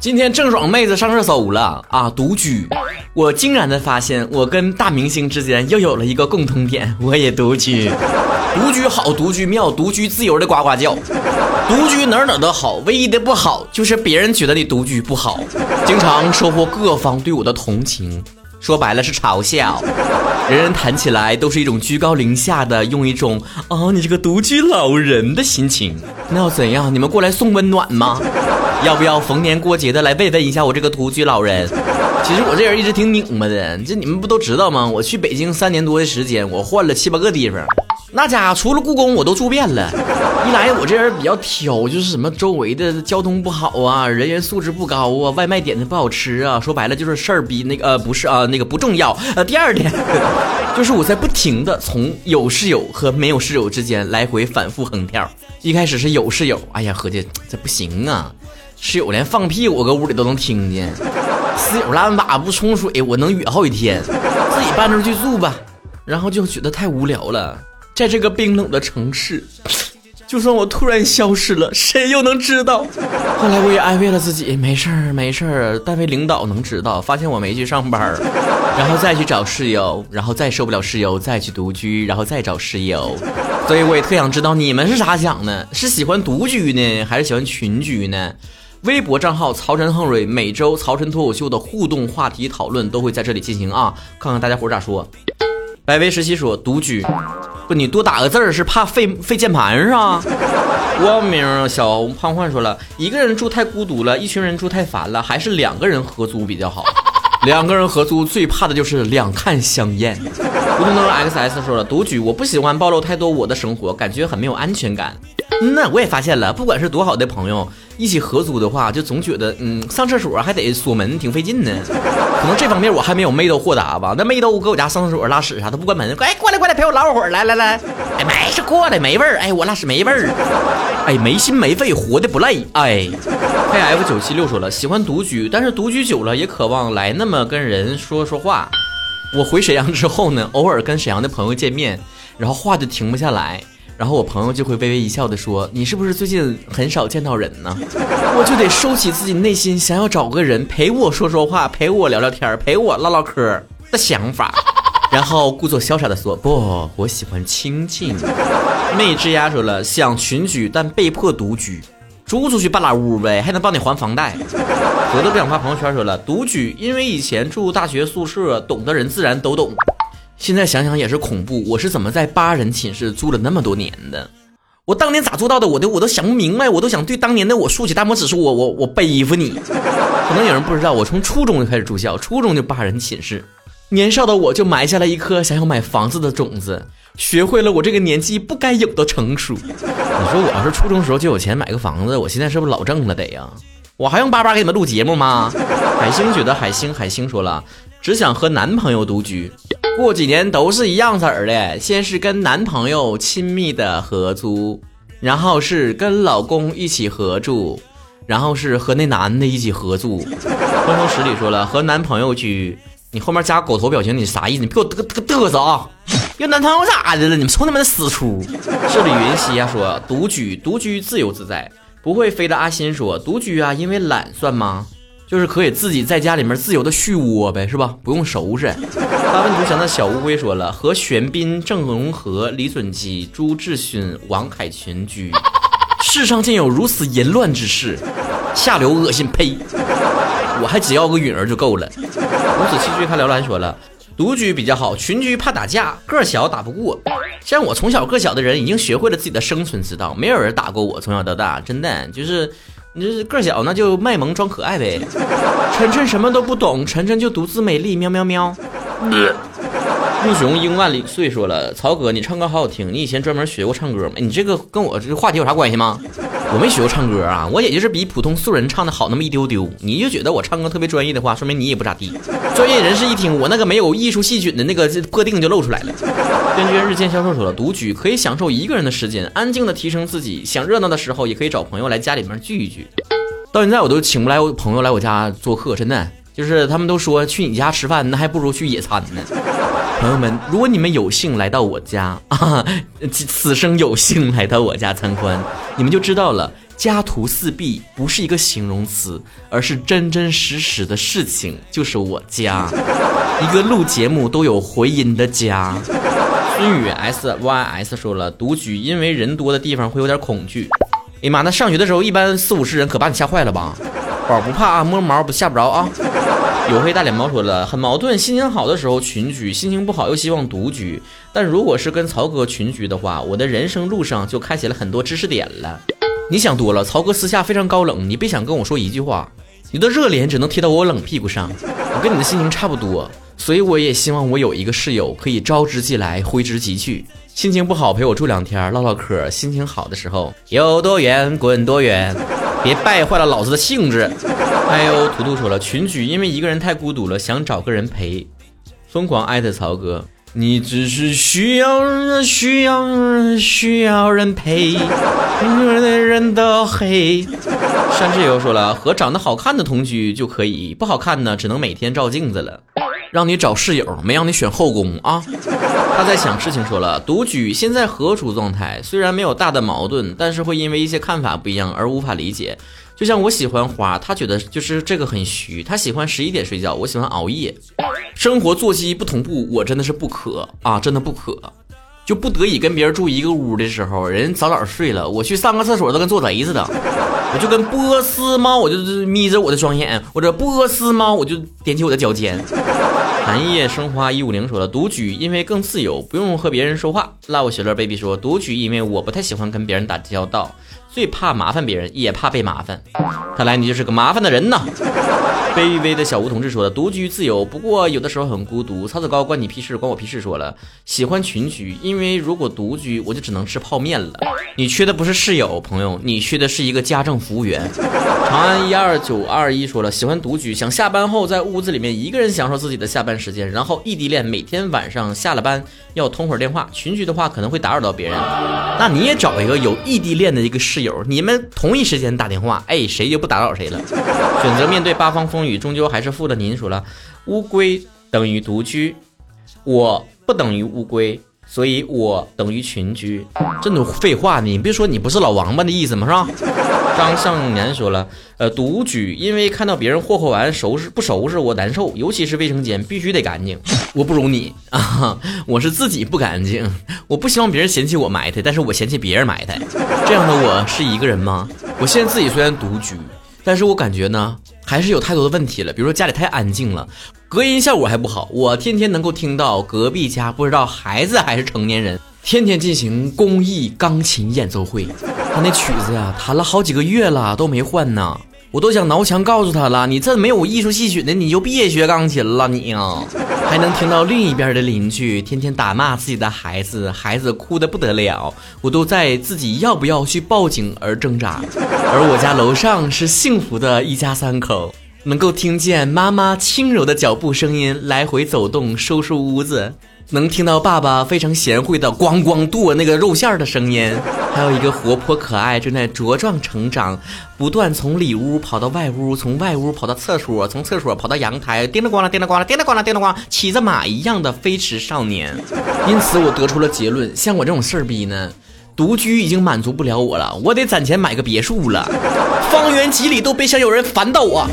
今天郑爽妹子上热搜了啊！独居，我惊然的发现，我跟大明星之间又有了一个共同点，我也独居。独居好，独居妙，独居自由的呱呱叫。独居哪哪都好，唯一的不好就是别人觉得你独居不好，经常收获各方对我的同情。说白了是嘲笑，人人谈起来都是一种居高临下的，用一种啊你这个独居老人的心情。那要怎样？你们过来送温暖吗？要不要逢年过节的来慰问一下我这个独居老人？其实我这人一直挺拧巴的，这你们不都知道吗？我去北京三年多的时间，我换了七八个地方。那家除了故宫我都住遍了，一来我这人比较挑，就是什么周围的交通不好啊，人员素质不高啊，外卖点的不好吃啊，说白了就是事儿比那个呃不是啊那个不重要。呃，第二点 就是我在不停的从有室友和没有室友之间来回反复横跳。一开始是有室友，哎呀合计这不行啊，室友连放屁我搁屋里都能听见，室友拉完粑不冲水我能哕好几天，自己搬出去住吧，然后就觉得太无聊了。在这个冰冷的城市，就算我突然消失了，谁又能知道？后来我也安慰了自己，没事儿，没事儿。单位领导能知道，发现我没去上班，然后再去找室友，然后再受不了室友，再去独居，然后再找室友。所以我也特想知道你们是咋想的？是喜欢独居呢，还是喜欢群居呢？微博账号曹晨横蕊每周曹晨脱口秀的互动话题讨论都会在这里进行啊，看看大家伙咋说。百威十七说独居。不，你多打个字儿是怕费费键盘是吧？光明小胖焕说了，一个人住太孤独了，一群人住太烦了，还是两个人合租比较好。两个人合租最怕的就是两看相厌。吴东东 XS 说了，独居我不喜欢暴露太多我的生活，感觉很没有安全感。嗯呐我也发现了，不管是多好的朋友，一起合租的话，就总觉得，嗯，上厕所还得锁门，挺费劲呢。可能这方面我还没有妹豆豁达吧。那妹豆搁我家上厕所拉屎啥，他不关门，哎，过来过来陪我唠会儿，来来来，哎，没事过来，没味儿，哎，我拉屎没味儿，哎，没心没肺，活的不累，哎。K F 九七六说了，喜欢独居，但是独居久了也渴望来那么跟人说说话。我回沈阳之后呢，偶尔跟沈阳的朋友见面，然后话就停不下来。然后我朋友就会微微一笑的说：“你是不是最近很少见到人呢？” 我就得收起自己内心想要找个人陪我说说话、陪我聊聊天、陪我唠唠嗑的想法，然后故作潇洒的说：“不，我喜欢清静。”妹之丫说了：“想群居，但被迫独居，租出去半拉屋呗，还能帮你还房贷。”我都不想发朋友圈说了：“独居，因为以前住大学宿舍，懂的人自然都懂。”现在想想也是恐怖，我是怎么在八人寝室住了那么多年的？我当年咋做到的？我都我都想不明白，我都想对当年的我竖起大拇指，说我我我背负你。可能有人不知道，我从初中就开始住校，初中就八人寝室，年少的我就埋下了一颗想要买房子的种子，学会了我这个年纪不该有的成熟。你说我要是初中时候就有钱买个房子，我现在是不是老挣了得呀？我还用叭叭给你们录节目吗？海星觉得海星海星说了，只想和男朋友独居。过几年都是一样色儿的，先是跟男朋友亲密的合租，然后是跟老公一起合住，然后是和那男的一起合住。风风十里说了和男朋友居，你后面加狗头表情，你啥意思？你别给我嘚嘚嘚瑟啊！要男朋友咋的了？你们瞅你们的死出！这里云溪呀说独居，独居自由自在，不会飞的阿心说独居啊，因为懒算吗？就是可以自己在家里面自由的续窝呗，是吧？不用收拾。发问图祥的小乌龟说了，和玄彬、郑容和、李准基、朱志勋、王凯群居。世上竟有如此淫乱之事，下流恶心，呸！我还只要个允儿就够了。五子七居看辽蓝说了，独居比较好，群居怕打架，个小打不过。像我从小个小的人，已经学会了自己的生存之道，没有人打过我，从小到大，真的就是。你这个小，那就卖萌装可爱呗。晨晨什么都不懂，晨晨就独自美丽，喵喵喵。英雄英万里岁说了，曹哥，你唱歌好好听，你以前专门学过唱歌吗？你这个跟我这个话题有啥关系吗？我没学过唱歌啊，我也就是比普通素人唱的好那么一丢丢。你就觉得我唱歌特别专业的话，说明你也不咋地。专业人士一听我那个没有艺术细菌的那个破腚就露出来了。根据日渐销售说了，独居可以享受一个人的时间，安静的提升自己。想热闹的时候，也可以找朋友来家里面聚一聚。到现在我都请不来我朋友来我家做客，真的就是他们都说去你家吃饭，那还不如去野餐呢。朋友们，如果你们有幸来到我家啊，此生有幸来到我家参观，你们就知道了，家徒四壁不是一个形容词，而是真真实实的事情，就是我家，一个录节目都有回音的家。孙宇 S Y S 说了，独居因为人多的地方会有点恐惧。哎妈，那上学的时候一般四五十人，可把你吓坏了吧？宝不怕啊，摸毛不吓不着啊。黝黑大脸猫说了，很矛盾，心情好的时候群居，心情不好又希望独居。但如果是跟曹哥群居的话，我的人生路上就开启了很多知识点了。你想多了，曹哥私下非常高冷，你别想跟我说一句话，你的热脸只能贴到我冷屁股上。我跟你的心情差不多，所以我也希望我有一个室友可以招之即来，挥之即去。心情不好陪我住两天，唠唠嗑；心情好的时候，有多远滚多远，别败坏了老子的兴致。哎呦图图说了，群居因为一个人太孤独了，想找个人陪。疯狂艾特曹哥。你只是需要需要需要人陪，的人的黑。山之友说了，和长得好看的同居就可以，不好看呢，只能每天照镜子了。让你找室友，没让你选后宫啊。他在想事情，说了，独居现在何处状态？虽然没有大的矛盾，但是会因为一些看法不一样而无法理解。就像我喜欢花，他觉得就是这个很虚。他喜欢十一点睡觉，我喜欢熬夜。生活作息不同步，我真的是不可啊，真的不可。就不得已跟别人住一个屋的时候，人早早睡了，我去上个厕所都跟做贼似的。我就跟波斯猫，我就眯着我的双眼，或者波斯猫，我就踮起我的脚尖。寒夜生花一五零说了，独居因为更自由，不用和别人说话。Love 雪乐 baby 说，独居因为我不太喜欢跟别人打交道。最怕麻烦别人，也怕被麻烦。看来你就是个麻烦的人呐。卑微的小吴同志说的：“独居自由，不过有的时候很孤独。”曹子高关你屁事，关我屁事。说了，喜欢群居，因为如果独居，我就只能吃泡面了。你缺的不是室友，朋友，你缺的是一个家政服务员。长安一二九二一说了，喜欢独居，想下班后在屋子里面一个人享受自己的下班时间。然后异地恋，每天晚上下了班要通会儿电话。群居的话可能会打扰到别人，那你也找一个有异地恋的一个室友，你们同一时间打电话，哎，谁就不打扰谁了。选择面对八方风雨。终究还是负的您说了，乌龟等于独居，我不等于乌龟，所以我等于群居。这都废话，你别说你不是老王八的意思吗？是吧？张向年说了，呃，独居，因为看到别人霍霍完收拾不收拾我难受，尤其是卫生间必须得干净。我不如你啊，我是自己不干净，我不希望别人嫌弃我埋汰，但是我嫌弃别人埋汰。这样的我是一个人吗？我现在自己虽然独居。但是我感觉呢，还是有太多的问题了。比如说家里太安静了，隔音效果还不好。我天天能够听到隔壁家不知道孩子还是成年人，天天进行公益钢琴演奏会。他那曲子呀，弹了好几个月了都没换呢。我都想挠墙告诉他了，你这没有艺术细菌的，你就别学钢琴了，你啊！还能听到另一边的邻居天天打骂自己的孩子，孩子哭得不得了，我都在自己要不要去报警而挣扎。而我家楼上是幸福的一家三口，能够听见妈妈轻柔的脚步声音来回走动收拾屋子。能听到爸爸非常贤惠的咣咣剁那个肉馅儿的声音，还有一个活泼可爱正在茁壮成长，不断从里屋跑到外屋，从外屋跑到厕所，从厕所跑到阳台，叮了咣啷，叮了咣啷，叮了咣啷，叮了咣，骑着马一样的飞驰少年。因此，我得出了结论：像我这种事儿逼呢，独居已经满足不了我了，我得攒钱买个别墅了，方圆几里都别想有人烦到我。